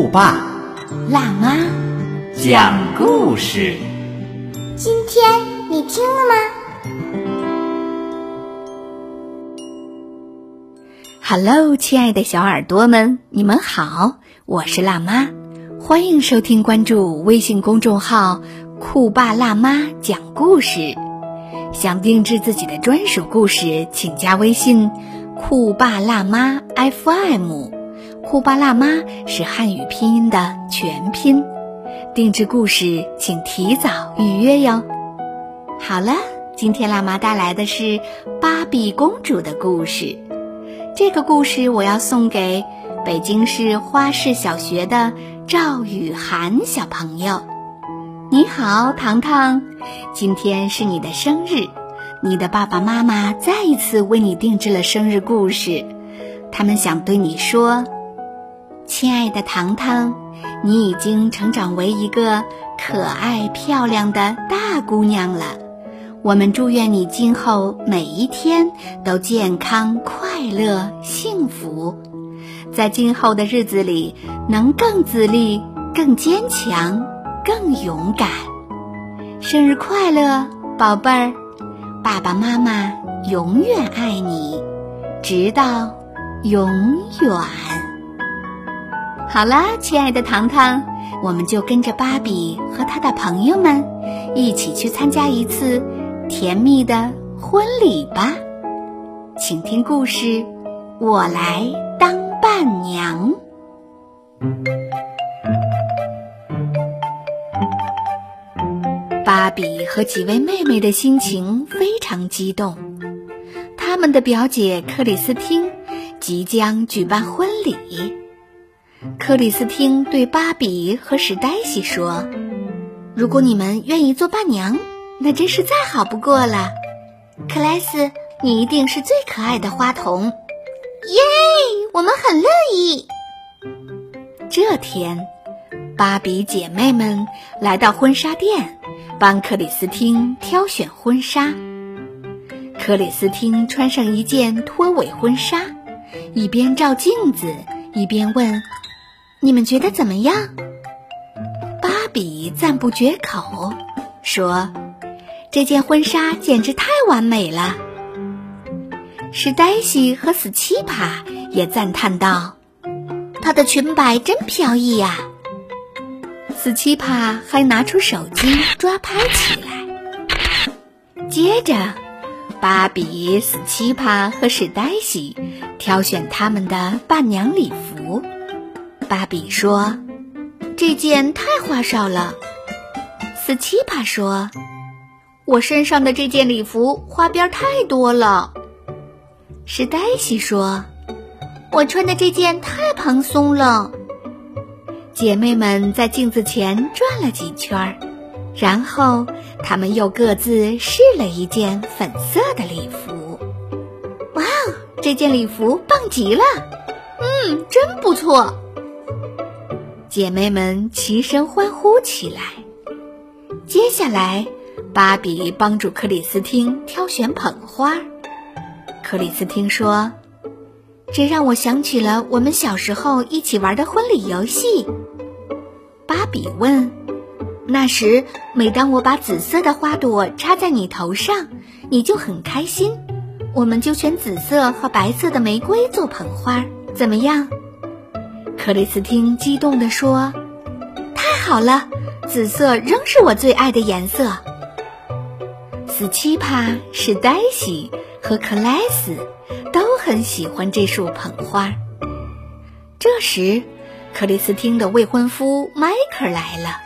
酷爸辣妈，讲故事。今天你听了吗？Hello，亲爱的小耳朵们，你们好，我是辣妈，欢迎收听关注微信公众号“酷爸辣妈讲故事”。想定制自己的专属故事，请加微信“酷爸辣妈 FM”。酷爸辣妈是汉语拼音的全拼，定制故事请提早预约哟。好了，今天辣妈带来的是芭比公主的故事。这个故事我要送给北京市花市小学的赵雨涵小朋友。你好，糖糖，今天是你的生日，你的爸爸妈妈再一次为你定制了生日故事，他们想对你说。亲爱的糖糖，你已经成长为一个可爱漂亮的大姑娘了。我们祝愿你今后每一天都健康、快乐、幸福，在今后的日子里能更自立、更坚强、更勇敢。生日快乐，宝贝儿！爸爸妈妈永远爱你，直到永远。好啦，亲爱的糖糖，我们就跟着芭比和她的朋友们一起去参加一次甜蜜的婚礼吧。请听故事，我来当伴娘。芭比和几位妹妹的心情非常激动，他们的表姐克里斯汀即将举办婚礼。克里斯汀对芭比和史黛西说：“如果你们愿意做伴娘，那真是再好不过了。克莱斯，你一定是最可爱的花童。耶，我们很乐意。”这天，芭比姐妹们来到婚纱店，帮克里斯汀挑选婚纱。克里斯汀穿上一件拖尾婚纱，一边照镜子，一边问。你们觉得怎么样？芭比赞不绝口，说：“这件婚纱简直太完美了。”史黛西和死奇帕也赞叹道：“她的裙摆真飘逸呀！”死奇帕还拿出手机抓拍起来。接着，芭比、死奇帕和史黛西挑选他们的伴娘礼服。芭比说：“这件太花哨了。”斯奇帕说：“我身上的这件礼服花边太多了。”史黛西说：“我穿的这件太蓬松了。”姐妹们在镜子前转了几圈，然后她们又各自试了一件粉色的礼服。哇哦，这件礼服棒极了！嗯，真不错。姐妹们齐声欢呼起来。接下来，芭比帮助克里斯汀挑选捧花。克里斯汀说：“这让我想起了我们小时候一起玩的婚礼游戏。”芭比问：“那时，每当我把紫色的花朵插在你头上，你就很开心。我们就选紫色和白色的玫瑰做捧花，怎么样？”克里斯汀激动地说：“太好了，紫色仍是我最爱的颜色。”斯奇帕、是黛西和克莱斯都很喜欢这束捧花。这时，克里斯汀的未婚夫迈克来了，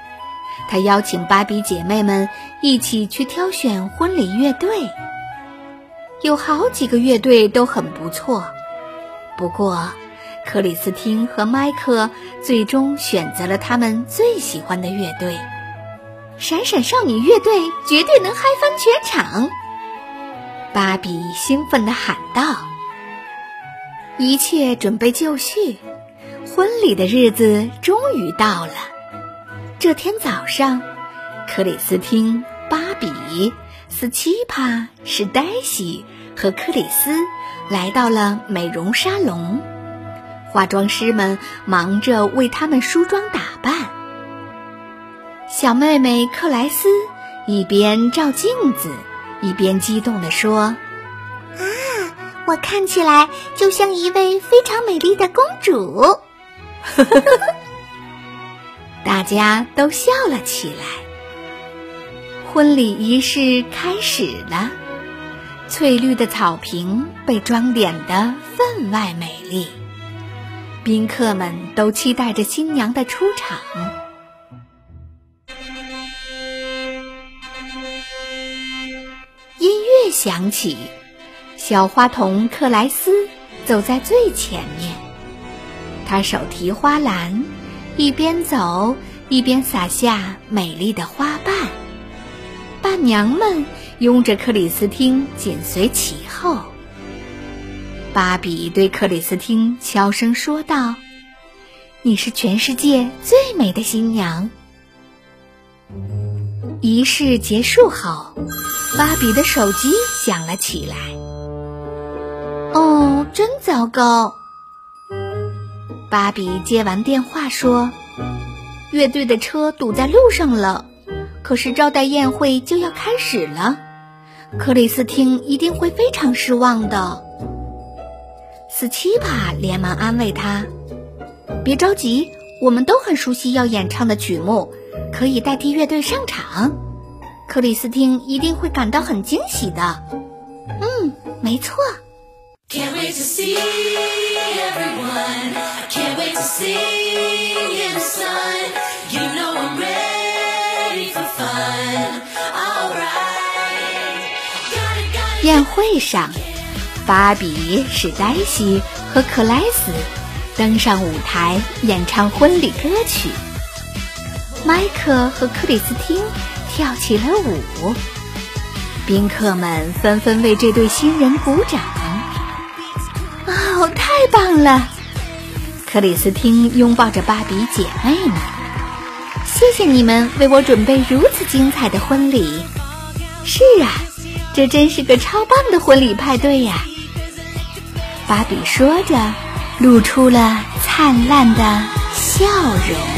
他邀请芭比姐妹们一起去挑选婚礼乐队。有好几个乐队都很不错，不过。克里斯汀和麦克最终选择了他们最喜欢的乐队——闪闪少女乐队，绝对能嗨翻全场！芭比兴奋地喊道。一切准备就绪，婚礼的日子终于到了。这天早上，克里斯汀、芭比、斯奇帕、史黛西和克里斯来到了美容沙龙。化妆师们忙着为他们梳妆打扮。小妹妹克莱斯一边照镜子，一边激动地说：“啊，我看起来就像一位非常美丽的公主。”大家都笑了起来。婚礼仪式开始了，翠绿的草坪被装点得分外美丽。宾客们都期待着新娘的出场。音乐响起，小花童克莱斯走在最前面。他手提花篮，一边走一边撒下美丽的花瓣。伴娘们拥着克里斯汀紧随其后。芭比对克里斯汀悄声说道：“你是全世界最美的新娘。”仪式结束后，芭比的手机响了起来。哦，真糟糕！芭比接完电话说：“乐队的车堵在路上了，可是招待宴会就要开始了，克里斯汀一定会非常失望的。”斯奇帕连忙安慰他：“别着急，我们都很熟悉要演唱的曲目，可以代替乐队上场。克里斯汀一定会感到很惊喜的。”嗯，没错。宴会上。芭比、史黛西和克莱斯登上舞台演唱婚礼歌曲，迈克和克里斯汀跳起了舞，宾客们纷纷为这对新人鼓掌。哦，太棒了！克里斯汀拥抱着芭比姐妹们，谢谢你们为我准备如此精彩的婚礼。是啊，这真是个超棒的婚礼派对呀！芭比说着，露出了灿烂的笑容。